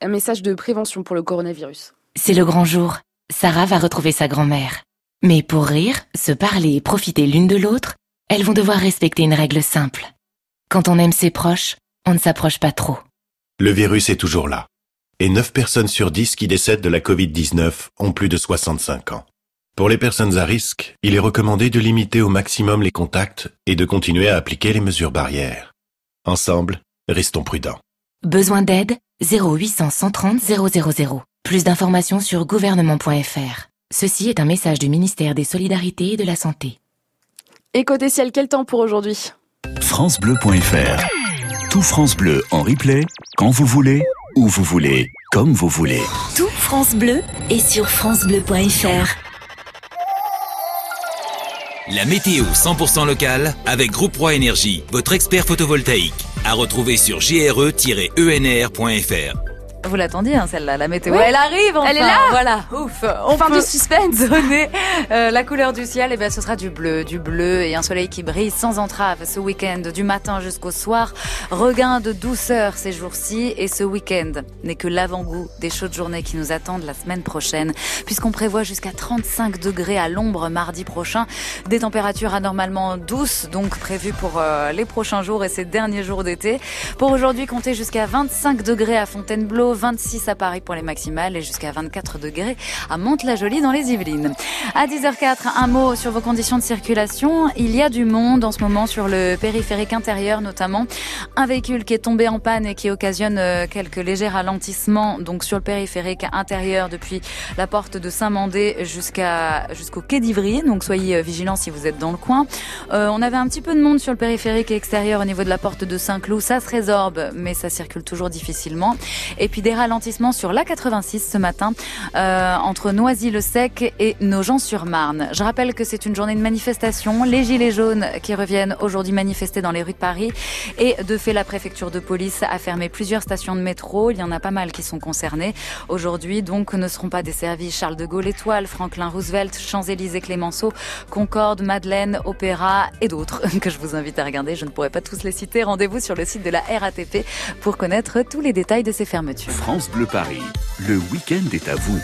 un message de prévention pour le coronavirus. C'est le grand jour. Sarah va retrouver sa grand-mère. Mais pour rire, se parler et profiter l'une de l'autre, elles vont devoir respecter une règle simple. Quand on aime ses proches, on ne s'approche pas trop. Le virus est toujours là. Et 9 personnes sur 10 qui décèdent de la Covid-19 ont plus de 65 ans. Pour les personnes à risque, il est recommandé de limiter au maximum les contacts et de continuer à appliquer les mesures barrières. Ensemble, restons prudents. Besoin d'aide? 0800 130 000. Plus d'informations sur gouvernement.fr. Ceci est un message du ministère des Solidarités et de la Santé. Et côté ciel, quel temps pour aujourd'hui? FranceBleu.fr Tout France Bleu en replay, quand vous voulez, où vous voulez, comme vous voulez. Tout France Bleu est sur FranceBleu.fr. La météo 100% locale avec Groupe 3 Énergie, votre expert photovoltaïque. À retrouver sur gre-enr.fr. Vous l'attendiez, hein, celle-là, la météo. Oui. Elle arrive, enfin. Elle est là. Voilà, ouf. On parle peut du suspense. donner euh, la couleur du ciel. Et ben, ce sera du bleu, du bleu et un soleil qui brille sans entrave ce week-end, du matin jusqu'au soir. Regain de douceur ces jours-ci. Et ce week-end n'est que l'avant-goût des chaudes journées qui nous attendent la semaine prochaine, puisqu'on prévoit jusqu'à 35 degrés à l'ombre mardi prochain. Des températures anormalement douces, donc prévues pour euh, les prochains jours et ces derniers jours d'été. Pour aujourd'hui, comptez jusqu'à 25 degrés à Fontainebleau, 26 à Paris pour les maximales et jusqu'à 24 degrés à Mantes-la-Jolie dans les Yvelines. À 10h04, un mot sur vos conditions de circulation. Il y a du monde en ce moment sur le périphérique intérieur notamment. Un véhicule qui est tombé en panne et qui occasionne euh, quelques légers ralentissements donc sur le périphérique intérieur depuis la porte de Saint-Mandé jusqu'à jusqu'au quai d'Ivry. Donc soyez euh, vigilants si vous êtes dans le coin. Euh, on avait un petit peu de monde sur le périphérique extérieur au niveau de la porte de Saint-Cloud. Ça se résorbe, mais ça circule toujours difficilement. Et puis des ralentissements sur l'A86 ce matin euh, entre Noisy-le-Sec et Nogent-sur-Marne. Je rappelle que c'est une journée de manifestation. Les Gilets jaunes qui reviennent aujourd'hui manifester dans les rues de Paris. Et de fait, la préfecture de police a fermé plusieurs stations de métro. Il y en a pas mal qui sont concernées. Aujourd'hui, donc, ne seront pas desservis Charles de Gaulle Étoile, Franklin Roosevelt, Champs-Élysées Clémenceau, Concorde, Madeleine, Opéra et d'autres que je vous invite à regarder. Je ne pourrai pas tous les citer. Rendez-vous sur le site de la RATP pour connaître tous les détails de ces fermetures. France Bleu Paris, le week-end est à vous.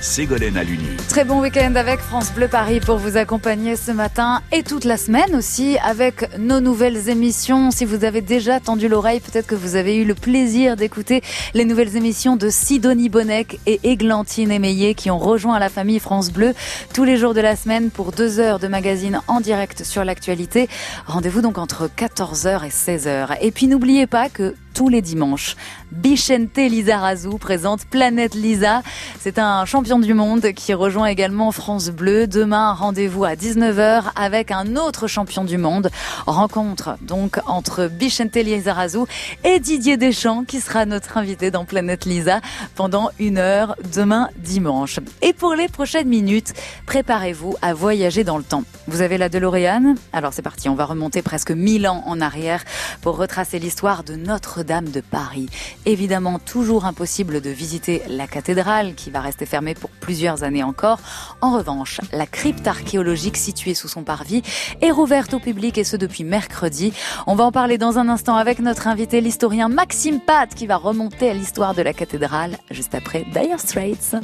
Ségolène Aluni. Très bon week-end avec France Bleu Paris pour vous accompagner ce matin et toute la semaine aussi avec nos nouvelles émissions. Si vous avez déjà tendu l'oreille, peut-être que vous avez eu le plaisir d'écouter les nouvelles émissions de Sidonie Bonnec et Églantine Émeillé qui ont rejoint la famille France Bleu tous les jours de la semaine pour deux heures de magazine en direct sur l'actualité. Rendez-vous donc entre 14h et 16h. Et puis n'oubliez pas que tous les dimanches. Bichente Lizarazu présente Planète Lisa. C'est un champion du monde qui rejoint également France Bleu. Demain, rendez-vous à 19h avec un autre champion du monde. Rencontre donc entre Bichente Lizarazu et Didier Deschamps qui sera notre invité dans Planète Lisa pendant une heure demain dimanche. Et pour les prochaines minutes, préparez-vous à voyager dans le temps. Vous avez la DeLorean? Alors c'est parti, on va remonter presque 1000 ans en arrière pour retracer l'histoire de Notre-Dame de Paris. Évidemment, toujours impossible de visiter la cathédrale qui va rester fermée pour plusieurs années encore. En revanche, la crypte archéologique située sous son parvis est rouverte au public et ce depuis mercredi. On va en parler dans un instant avec notre invité, l'historien Maxime Pat, qui va remonter à l'histoire de la cathédrale juste après Dire Straits.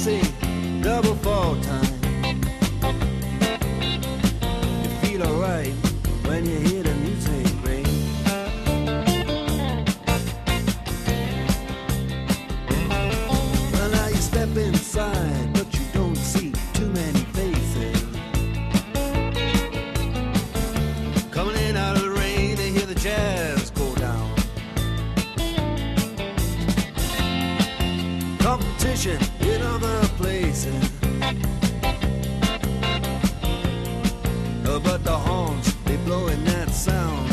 See. Competition in other places. Uh, But the horns, they blowing that sound.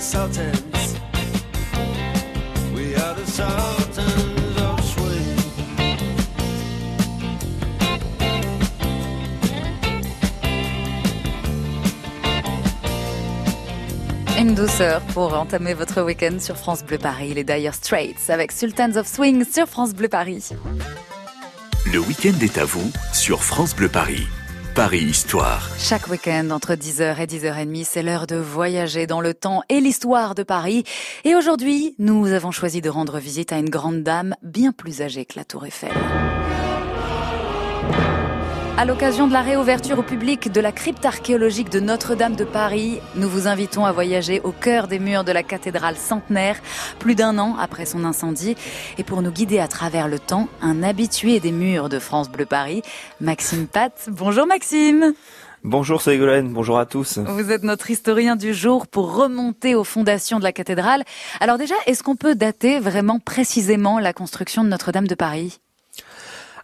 The Sultans. We are the Sultans of Swing. Une douceur pour entamer votre week-end sur France Bleu Paris, les Dire Straits avec Sultans of Swing sur France Bleu Paris. Le week-end est à vous sur France Bleu Paris. Paris Histoire. Chaque week-end entre 10h et 10h30, c'est l'heure de voyager dans le temps et l'histoire de Paris. Et aujourd'hui, nous avons choisi de rendre visite à une grande dame bien plus âgée que la Tour Eiffel. À l'occasion de la réouverture au public de la crypte archéologique de Notre-Dame de Paris, nous vous invitons à voyager au cœur des murs de la cathédrale centenaire, plus d'un an après son incendie. Et pour nous guider à travers le temps, un habitué des murs de France Bleu Paris, Maxime Pat. Bonjour Maxime Bonjour Ségolène, bonjour à tous. Vous êtes notre historien du jour pour remonter aux fondations de la cathédrale. Alors déjà, est-ce qu'on peut dater vraiment précisément la construction de Notre-Dame de Paris?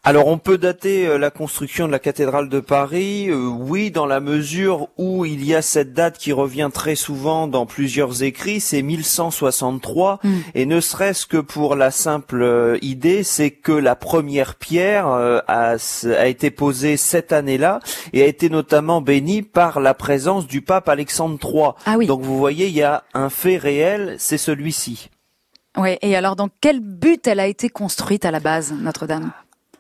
Alors on peut dater euh, la construction de la cathédrale de Paris, euh, oui, dans la mesure où il y a cette date qui revient très souvent dans plusieurs écrits, c'est 1163, Mm. et ne serait-ce que pour la simple euh, idée, c'est que la première pierre euh, a, a été posée cette année-là et a été notamment bénie par la présence du pape Alexandre III. Ah oui. Donc vous voyez, il y a un fait réel, c'est celui-ci. Oui, et alors dans quel but elle a été construite à la base, Notre-Dame?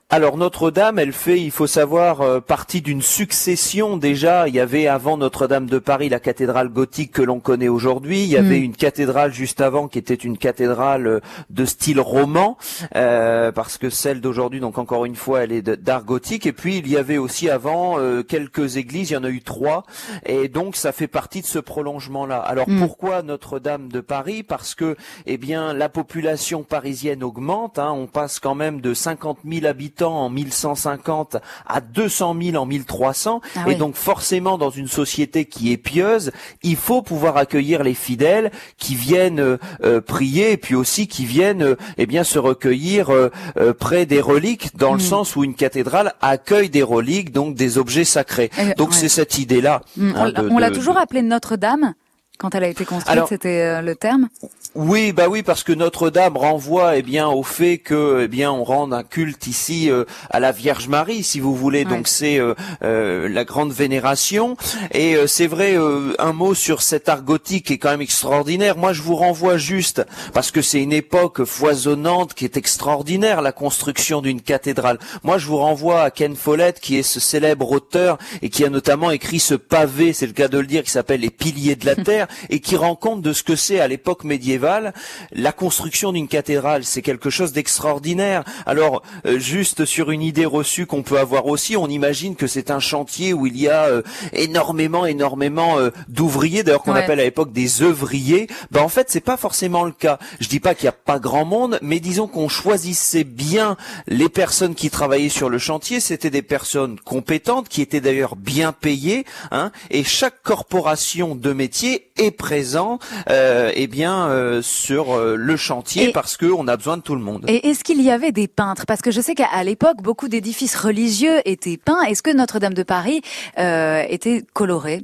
Alors Notre-Dame, elle fait, il faut savoir, euh, partie d'une succession déjà. Il y avait avant Notre-Dame de Paris la cathédrale gothique que l'on connaît aujourd'hui. Il y avait Mm. une cathédrale juste avant qui était une cathédrale euh, de style roman, euh, parce que celle d'aujourd'hui, donc encore une fois, elle est d'art gothique. Et puis il y avait aussi avant euh, quelques églises. Il y en a eu trois, et donc ça fait partie de ce prolongement-là. Alors Mm. pourquoi Notre-Dame de Paris? Parce que, eh bien, la population parisienne augmente. hein. on passe quand même de 50 000 habitants en 1150 à 200 000 en 1300. Ah et donc forcément, dans une société qui est pieuse, il faut pouvoir accueillir les fidèles qui viennent euh, euh, prier et puis aussi qui viennent, euh, eh bien, se recueillir euh, près des reliques, dans le Mm. sens où une cathédrale accueille des reliques, donc des objets sacrés. Euh, Donc ouais. c'est cette idée-là. Mm, hein, on l'a- de- on l'a de- toujours appelée Notre-Dame quand elle a été construite, c'était euh, le terme? Oui, bah oui, parce que Notre-Dame renvoie, eh bien, au fait que, eh bien, on rende un culte ici euh, à la Vierge Marie, si vous voulez. Ouais. Donc c'est euh, euh, la grande vénération. Et euh, c'est vrai, euh, un mot sur cet art gothique est quand même extraordinaire. Moi, je vous renvoie juste parce que c'est une époque foisonnante qui est extraordinaire, la construction d'une cathédrale. Moi, je vous renvoie à Ken Follett, qui est ce célèbre auteur et qui a notamment écrit ce pavé, c'est le cas de le dire, qui s'appelle Les piliers de la terre et qui rend compte de ce que c'est à l'époque médiévale. La construction d'une cathédrale, c'est quelque chose d'extraordinaire. Alors, euh, juste sur une idée reçue qu'on peut avoir aussi, on imagine que c'est un chantier où il y a euh, énormément, énormément euh, d'ouvriers, d'ailleurs qu'on Ouais. appelle à l'époque des œuvriers. Ben en fait, c'est pas forcément le cas. Je dis pas qu'il y a pas grand monde, mais disons qu'on choisissait bien les personnes qui travaillaient sur le chantier. C'était des personnes compétentes qui étaient d'ailleurs bien payées, hein, et chaque corporation de métier est présent, euh, eh bien, euh, sur euh, le chantier Et- parce que on a besoin de tout le monde. Et est-ce qu'il y avait des peintres? Parce que je sais qu'à à l'époque, beaucoup d'édifices religieux étaient peints. Est-ce que Notre-Dame de Paris euh, était colorée?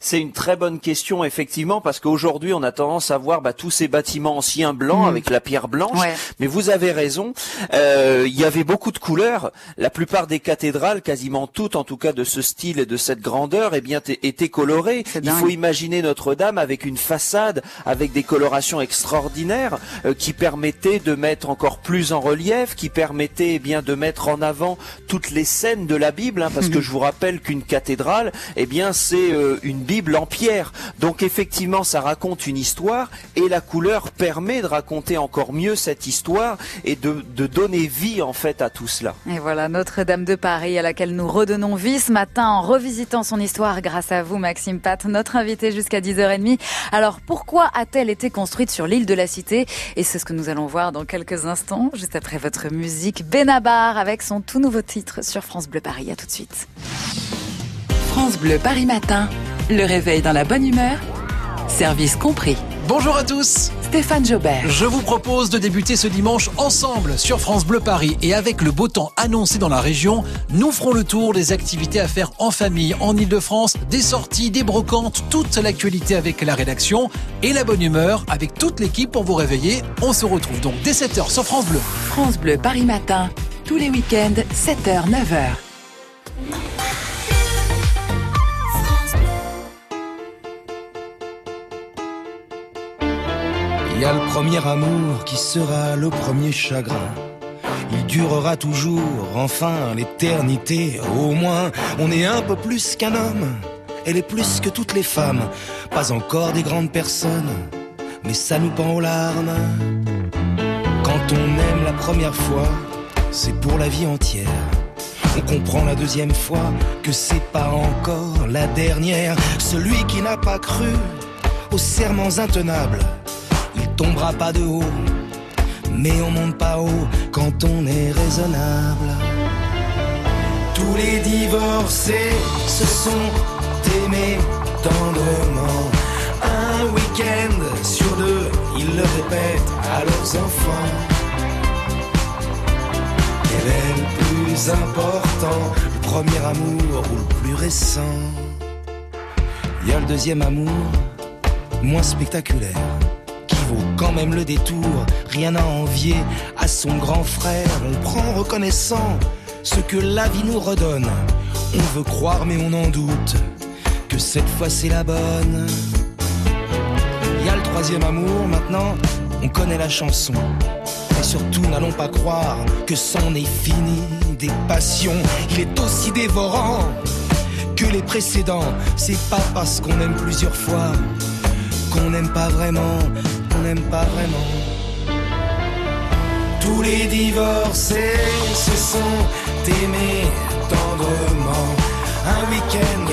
C'est une très bonne question, effectivement, parce qu'aujourd'hui, on a tendance à voir bah, tous ces bâtiments anciens blancs Mhm. avec la pierre blanche. Ouais. Mais vous avez raison, euh, il y avait beaucoup de couleurs. La plupart des cathédrales, quasiment toutes, en tout cas de ce style et de cette grandeur, eh bien, étaient colorées. Il faut imaginer Notre-Dame avec une façade, avec des colorations extraordinaires, euh, qui permettaient de mettre encore plus en relief, qui permettaient eh bien de mettre en avant toutes les scènes de la Bible, hein, parce que je vous rappelle qu'une cathédrale, eh bien, c'est euh, une Bible en pierre. Donc effectivement, ça raconte une histoire et la couleur permet de raconter encore mieux cette histoire et de, donner vie en fait à tout cela. Et voilà, Notre-Dame de Paris, à laquelle nous redonnons vie ce matin en revisitant son histoire grâce à vous, Maxime Pat, notre invité jusqu'à 10h30. Alors, pourquoi a-t-elle été construite sur l'île de la Cité? Et c'est ce que nous allons voir dans quelques instants, juste après votre musique. Benabar avec son tout nouveau titre sur France Bleu Paris. À tout de suite. France Bleu Paris Matin. Le réveil dans la bonne humeur. Service compris. Bonjour à tous Stéphane Jobert. Je vous propose de débuter ce dimanche ensemble sur France Bleu Paris et avec le beau temps annoncé dans la région, nous ferons le tour des activités à faire en famille en Ile-de-France, des sorties, des brocantes, toute l'actualité avec la rédaction et la bonne humeur avec toute l'équipe pour vous réveiller. On se retrouve donc dès 7h sur France Bleu. France Bleu Paris Matin. Tous les week-ends, 7h, 9h. Il y a le premier amour qui sera le premier chagrin. Il durera toujours, enfin l'éternité. Au moins, on est un peu plus qu'un homme. Elle est plus que toutes les femmes. Pas encore des grandes personnes, mais ça nous pend aux larmes. Quand on aime la première fois, c'est pour la vie entière. On comprend la deuxième fois que c'est pas encore la dernière. Celui qui n'a pas cru aux serments intenables, tombera pas de haut, mais on monte pas haut quand on est raisonnable. Tous les divorcés se sont aimés tendrement. Un week-end sur deux, ils le répètent à leurs enfants. Quel est le plus important, le premier amour ou le plus récent y a le deuxième amour, moins spectaculaire, quand même le détour, rien à envier à son grand frère. On prend reconnaissant ce que la vie nous redonne. On veut croire mais on en doute que cette fois c'est la bonne. Il y a le troisième amour, maintenant on connaît la chanson. Mais surtout, n'allons pas croire que c'en est fini des passions. Il est aussi dévorant que les précédents. C'est pas parce qu'on aime plusieurs fois qu'on n'aime pas vraiment, n'aime pas vraiment. Tous les divorcés se sont aimés tendrement. Un week-end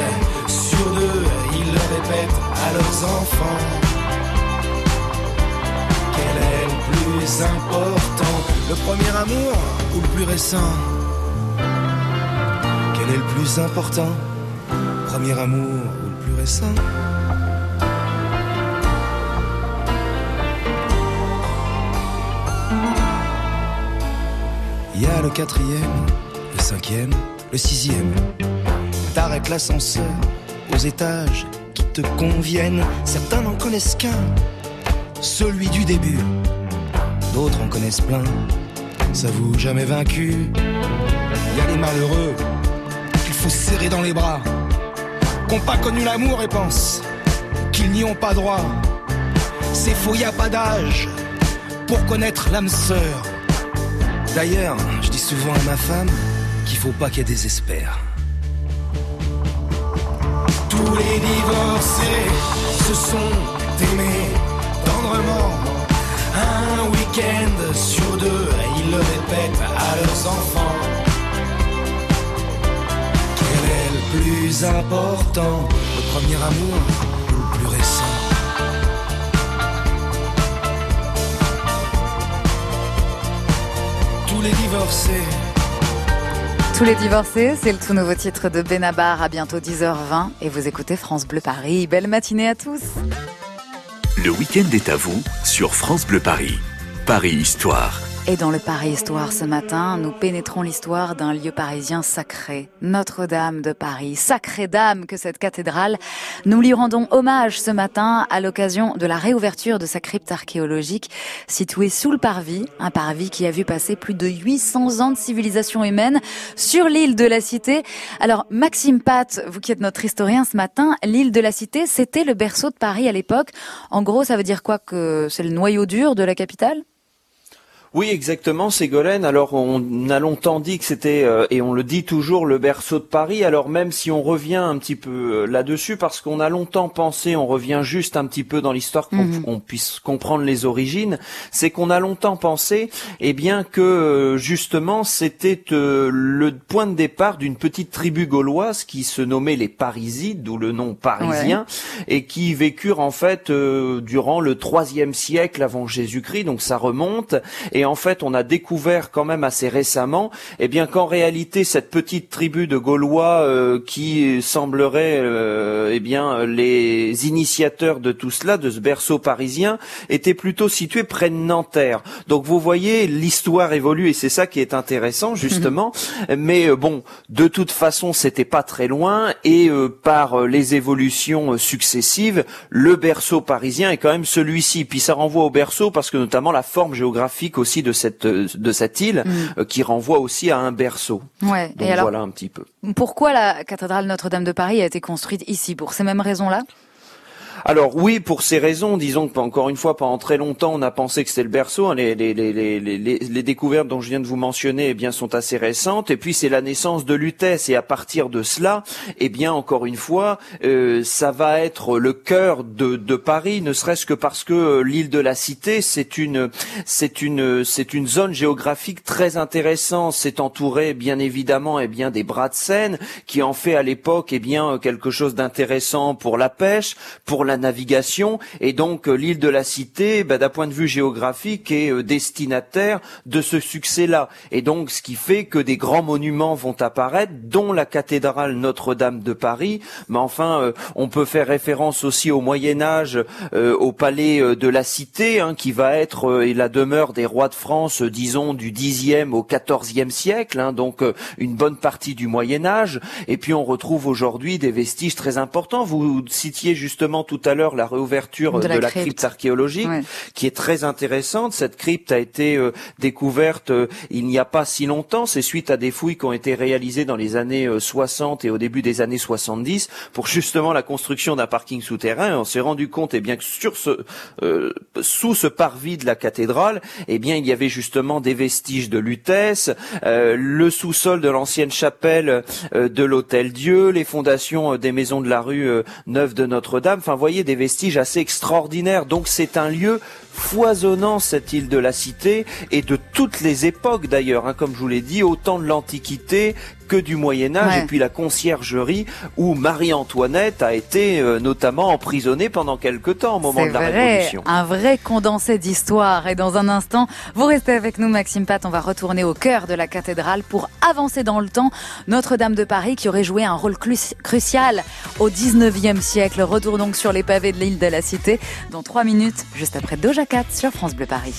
sur deux, ils le répètent à leurs enfants. Quel est le plus important? Le premier amour ou le plus récent? Quel est le plus important? Premier amour ou le plus récent? Il y a le quatrième, le cinquième, le sixième. T'arrêtes l'ascenseur aux étages qui te conviennent. Certains n'en connaissent qu'un, celui du début. D'autres en connaissent plein, s'avouent jamais vaincus. Il y a les malheureux qu'il faut serrer dans les bras, qu'ont pas connu l'amour et pensent qu'ils n'y ont pas droit. C'est faux, y a pas d'âge pour connaître l'âme sœur. D'ailleurs, je dis souvent à ma femme qu'il faut pas qu'elle désespère. Tous les divorcés se sont aimés tendrement. Un week-end sur deux, ils le répètent à leurs enfants. Quel est le plus important Le premier amour? Les divorcés Tous les divorcés, c'est le tout nouveau titre de Benabar à bientôt 10h20 et vous écoutez France Bleu Paris. Belle matinée à tous. Le week-end est à vous sur France Bleu Paris. Paris Histoire. Et dans le Paris Histoire ce matin, nous pénétrons l'histoire d'un lieu parisien sacré, Notre-Dame de Paris. Sacrée dame que cette cathédrale. Nous lui rendons hommage ce matin à l'occasion de la réouverture de sa crypte archéologique située sous le parvis, un parvis qui a vu passer plus de 800 ans de civilisation humaine sur l'île de la Cité. Alors Maxime Pat, vous qui êtes notre historien ce matin, l'île de la Cité, c'était le berceau de Paris à l'époque. En gros, ça veut dire quoi que c'est le noyau dur de la capitale? Oui, exactement, Ségolène. Alors, on a longtemps dit que c'était, euh, et on le dit toujours, le berceau de Paris. Alors, même si on revient un petit peu euh, là-dessus, parce qu'on a longtemps pensé, on revient juste un petit peu dans l'histoire pour Mhm. qu'on puisse comprendre les origines, c'est qu'on a longtemps pensé, eh bien, que euh, justement, c'était euh, le point de départ d'une petite tribu gauloise qui se nommait les Parisides, d'où le nom parisien, et qui vécurent en fait euh, durant le troisième siècle avant Jésus-Christ, donc ça remonte. Et en fait, on a découvert quand même assez récemment, eh bien qu'en réalité cette petite tribu de Gaulois euh, qui semblerait, euh, eh bien les initiateurs de tout cela, de ce berceau parisien, étaient plutôt situés près de Nanterre. Donc vous voyez, l'histoire évolue et c'est ça qui est intéressant justement. Mais euh, bon, de toute façon, c'était pas très loin et euh, par euh, les évolutions euh, successives, le berceau parisien est quand même celui-ci. Puis ça renvoie au berceau parce que notamment la forme géographique aussi de cette de cette île Mm. euh, qui renvoie aussi à un berceau. Ouais. Donc et alors, voilà un petit peu. pourquoi la cathédrale Notre-Dame de Paris a été construite ici? Pour ces mêmes raisons-là? Alors oui, pour ces raisons, disons que encore une fois, pendant très longtemps, on a pensé que c'était le berceau. hein. Les, découvertes dont je viens de vous mentionner, eh bien, sont assez récentes. Et puis c'est la naissance de Lutèce. Et à partir de cela, eh bien, encore une fois, euh, ça va être le cœur de, Paris, ne serait-ce que parce que euh, l'île de la Cité, c'est une, c'est une, c'est une zone géographique très intéressante. C'est entouré, bien évidemment, eh bien, des bras de Seine, qui en fait à l'époque, eh bien, quelque chose d'intéressant pour la pêche, pour la navigation, et donc euh, l'île de la Cité, bah, d'un point de vue géographique, est euh, destinataire de ce succès-là. Et donc, ce qui fait que des grands monuments vont apparaître, dont la cathédrale Notre-Dame de Paris. Mais enfin, euh, on peut faire référence aussi au Moyen Âge, euh, au palais de la Cité, hein, qui va être la demeure des rois de France, disons du Xe au XIVe siècle, hein, donc une bonne partie du Moyen Âge. Et puis on retrouve aujourd'hui des vestiges très importants. Vous citiez justement tout à l'heure la réouverture De de la la, crypte. crypte archéologique, Ouais. qui est très intéressante. Cette crypte a été euh, découverte euh, il n'y a pas si longtemps. C'est suite à des fouilles qui ont été réalisées dans les années euh, 60 et au début des années 70 pour justement la construction d'un parking souterrain. On s'est rendu compte, eh bien, que sur ce, euh, sous ce parvis de la cathédrale, eh bien, il y avait justement des vestiges de lutèce, euh, le sous-sol de l'ancienne chapelle euh, de l'Hôtel Dieu, les fondations euh, des maisons de la rue euh, Neuve de Notre-Dame. Enfin, des vestiges assez extraordinaires. Donc, c'est un lieu foisonnant cette île de la Cité et de toutes les époques d'ailleurs, hein, comme je vous l'ai dit, autant de l'Antiquité que du Moyen Âge Ouais. et puis la conciergerie où Marie-Antoinette a été euh, notamment emprisonnée pendant quelque temps au moment de la vrai, Révolution. un vrai condensé d'histoire. Et dans un instant, vous restez avec nous, Maxime Pat. On va retourner au cœur de la cathédrale pour avancer dans le temps. Notre-Dame de Paris qui aurait joué un rôle crucial au 19e siècle. Retour donc sur les pavés de l'île de la Cité dans trois minutes, juste après Doja Cat sur France Bleu Paris.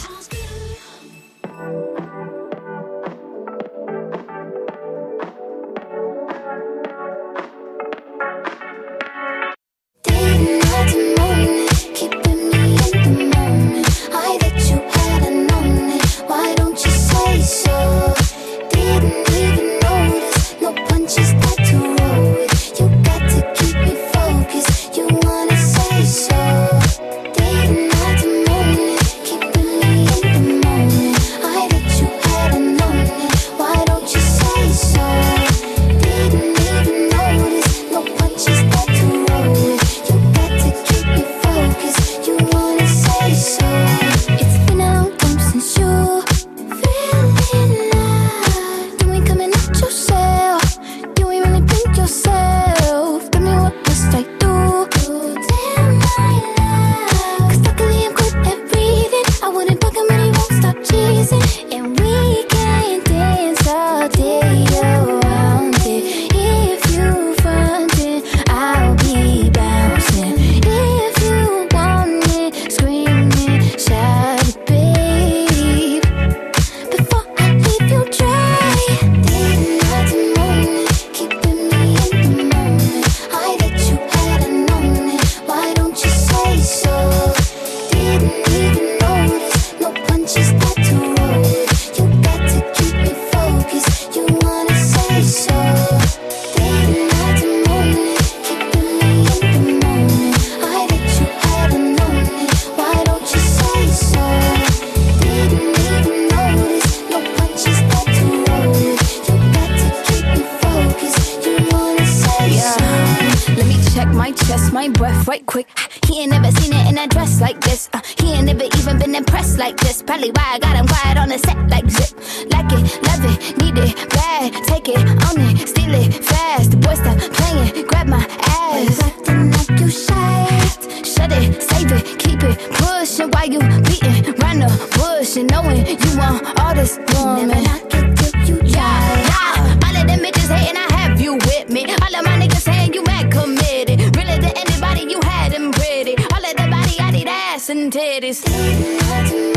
Knowing you want all this woman. Never knock it till you Yeah, yeah. All of them bitches hating, I have you with me. All of my niggas saying you mad committed. Really to anybody, you had them pretty. All of the body, I need ass and titties.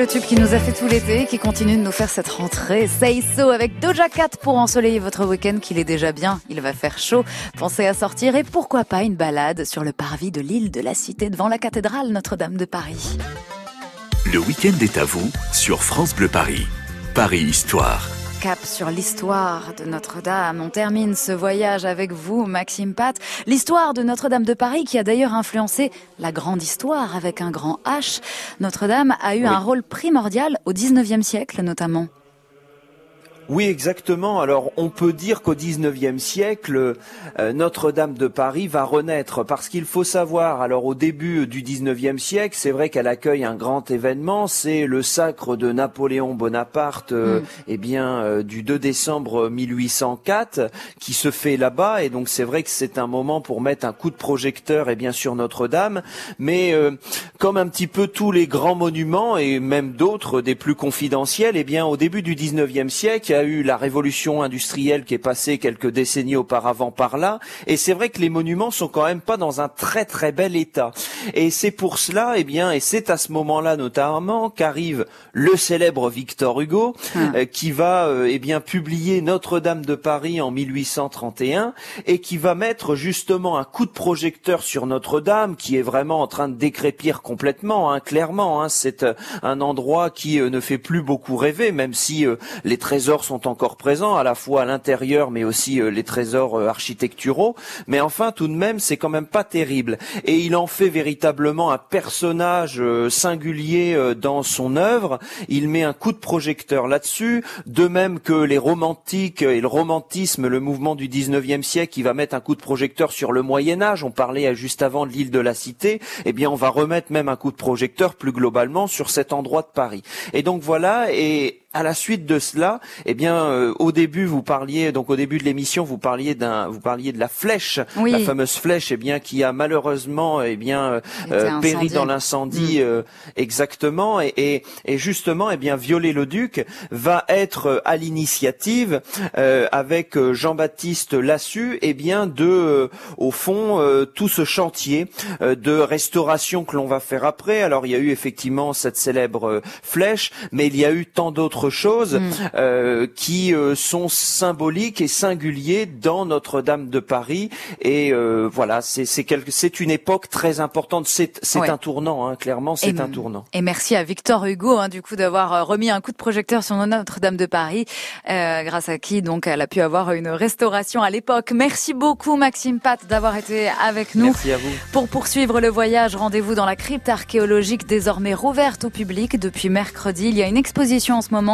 Le tube qui nous a fait tout l'été qui continue de nous faire cette rentrée. Say avec Doja Cat pour ensoleiller votre week-end qu'il est déjà bien. Il va faire chaud. Pensez à sortir et pourquoi pas une balade sur le parvis de l'île de la Cité devant la cathédrale Notre-Dame de Paris. Le week-end est à vous sur France Bleu Paris. Paris Histoire. Cap sur l'histoire de Notre-Dame. On termine ce voyage avec vous, Maxime Pat. L'histoire de Notre-Dame de Paris qui a d'ailleurs influencé la grande histoire avec un grand H. Notre-Dame a eu un rôle primordial au 19e siècle notamment. Oui, exactement. Alors, on peut dire qu'au 19e siècle, euh, Notre-Dame de Paris va renaître parce qu'il faut savoir, alors au début du 19e siècle, c'est vrai qu'elle accueille un grand événement, c'est le sacre de Napoléon Bonaparte, euh, Mm. eh bien, euh, du 2 décembre 1804, qui se fait là-bas, et donc c'est vrai que c'est un moment pour mettre un coup de projecteur, et bien sûr Notre-Dame, mais euh, comme un petit peu tous les grands monuments, et même d'autres, des plus confidentiels, eh bien, au début du 19e siècle, a eu la révolution industrielle qui est passée quelques décennies auparavant par là, et c'est vrai que les monuments sont quand même pas dans un très très bel état. Et c'est pour cela, eh bien, et c'est à ce moment-là notamment qu'arrive le célèbre Victor Hugo, euh, qui va, euh, eh bien, publier Notre-Dame de Paris en 1831 et qui va mettre justement un coup de projecteur sur Notre-Dame, qui est vraiment en train de décrépir complètement, hein, clairement. Hein, c'est euh, un endroit qui euh, ne fait plus beaucoup rêver, même si les trésors sont encore présents, à la fois à l'intérieur, mais aussi euh, les trésors euh, architecturaux. Mais enfin, tout de même, c'est quand même pas terrible. Et il en fait véritablement un personnage euh, singulier dans son œuvre. Il met un coup de projecteur là-dessus, de même que les romantiques et le romantisme, le mouvement du 19e siècle, qui va mettre un coup de projecteur sur le Moyen Âge. On parlait juste avant de l'île de la Cité. Eh bien, on va remettre même un coup de projecteur plus globalement sur cet endroit de Paris. Et donc voilà. Et à la suite de cela, eh bien, euh, au début, vous parliez, donc au début de l'émission, vous parliez d'un, vous parliez de la flèche, Oui. la fameuse flèche, eh bien, qui a malheureusement, eh bien, euh, euh, péri dans l'incendie, Mm. euh, exactement, et, et, et justement, eh bien, Viollet-le-Duc va être euh, à l'initiative euh, avec Jean-Baptiste Lassus, eh bien, de, au fond, euh, tout ce chantier euh, de restauration que l'on va faire après. Alors, il y a eu effectivement cette célèbre flèche, mais il y a eu tant d'autres choses Mm. euh, qui euh, sont symboliques et singuliers dans Notre-Dame de Paris. Et euh, voilà, c'est c'est quelque- c'est une époque très importante. C'est c'est Ouais. un tournant, hein, clairement, c'est un tournant. Et merci à Victor Hugo, hein, du coup, d'avoir euh, remis un coup de projecteur sur Notre-Dame de Paris, euh, grâce à qui, donc, elle a pu avoir une restauration à l'époque. Merci beaucoup, Maxime Pat, d'avoir été avec nous. Merci à vous. Pour poursuivre le voyage, rendez-vous dans la crypte archéologique désormais rouverte au public depuis mercredi. Il y a une exposition en ce moment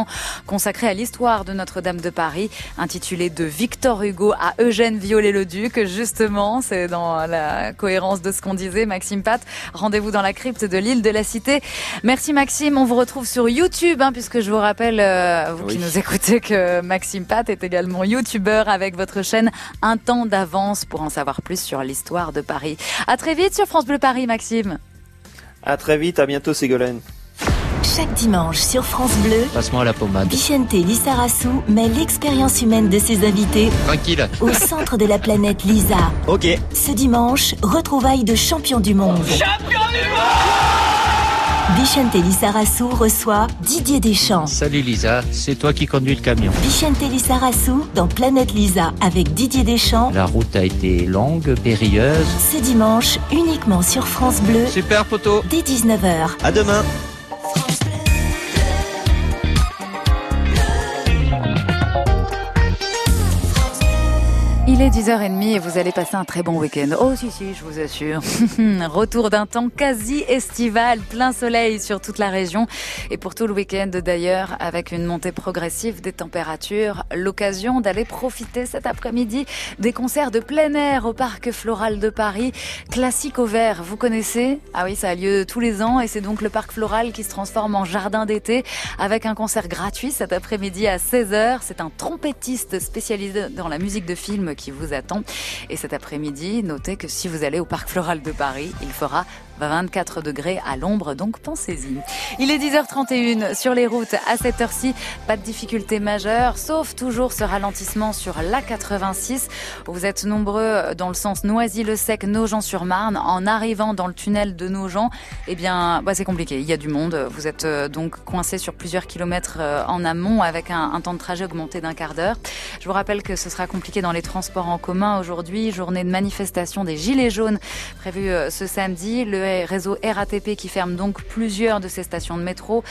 consacrée à l'histoire de Notre-Dame de Paris, intitulée De Victor Hugo à Eugène Viollet-le-Duc. Justement, c'est dans la cohérence de ce qu'on disait, Maxime Pat. Rendez-vous dans la crypte de l'île de la Cité. Merci Maxime, on vous retrouve sur YouTube, hein, puisque je vous rappelle, euh, vous qui nous écoutez, que Maxime Pat est également youtubeur avec votre chaîne Un temps d'avance pour en savoir plus sur l'histoire de Paris. À très vite sur France Bleu Paris, Maxime. À très vite, à bientôt, Ségolène. Chaque dimanche sur France Bleu, Passe-moi la pommade. Vicente Lissarassou met l'expérience humaine de ses invités Tranquille. au centre de la planète Lisa. Ok. Ce dimanche, retrouvailles de champions du monde. Champion du Vicente Lissarassou reçoit Didier Deschamps. Salut Lisa, c'est toi qui conduis le camion. Vicente Lissarassou dans Planète Lisa avec Didier Deschamps. La route a été longue, périlleuse. Ce dimanche, uniquement sur France Bleu. Super photo. Dès 19h. À demain. Il est 10h30 et vous allez passer un très bon week-end. Oh si si, je vous assure. Retour d'un temps quasi estival, plein soleil sur toute la région et pour tout le week-end d'ailleurs avec une montée progressive des températures. L'occasion d'aller profiter cet après-midi des concerts de plein air au Parc Floral de Paris. Classique au vert, vous connaissez? Ah oui, ça a lieu tous les ans et c'est donc le Parc Floral qui se transforme en jardin d'été avec un concert gratuit cet après-midi à 16h. C'est un trompettiste spécialisé dans la musique de film qui vous attend. Et cet après-midi, notez que si vous allez au Parc Floral de Paris, il fera 24 degrés à l'ombre, donc pensez-y. Il est 10h31 sur les routes à cette heure-ci, pas de difficultés majeures, sauf toujours ce ralentissement sur l'A86. Vous êtes nombreux dans le sens Noisy-le-Sec, Nogent-sur-Marne. En arrivant dans le tunnel de Nogent, eh bien, bah, c'est compliqué. Il y a du monde. Vous êtes euh, donc coincé sur plusieurs kilomètres euh, en amont avec un, temps de trajet augmenté d'un quart d'heure. Je vous rappelle que ce sera compliqué dans les transports en commun aujourd'hui. Journée de manifestation des Gilets jaunes prévue euh, ce samedi. Réseau RATP qui ferme donc plusieurs de ses stations de métro.